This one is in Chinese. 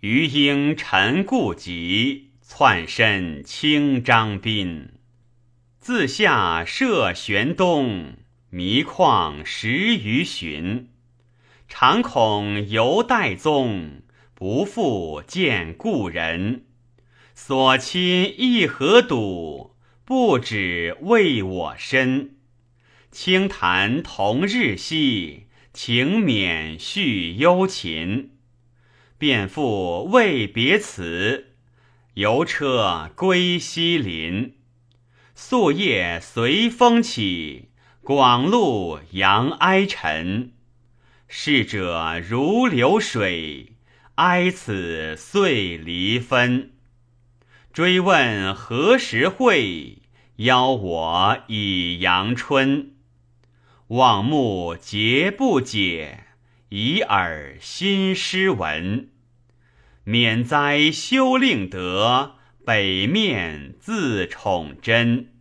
余应陈顾疾，窜身清张宾。自下涉玄东，迷旷十余寻。常恐犹待踪，不复见故人。所亲亦何睹？不止为我身。轻谈同日夕，情免续幽情。便复未别辞，游车归西林。宿夜随风起，广路扬哀尘。逝者如流水，哀此岁离分。追问何时会？邀我以阳春。望目结不解，以耳新诗文。免灾修令德，北面自宠真。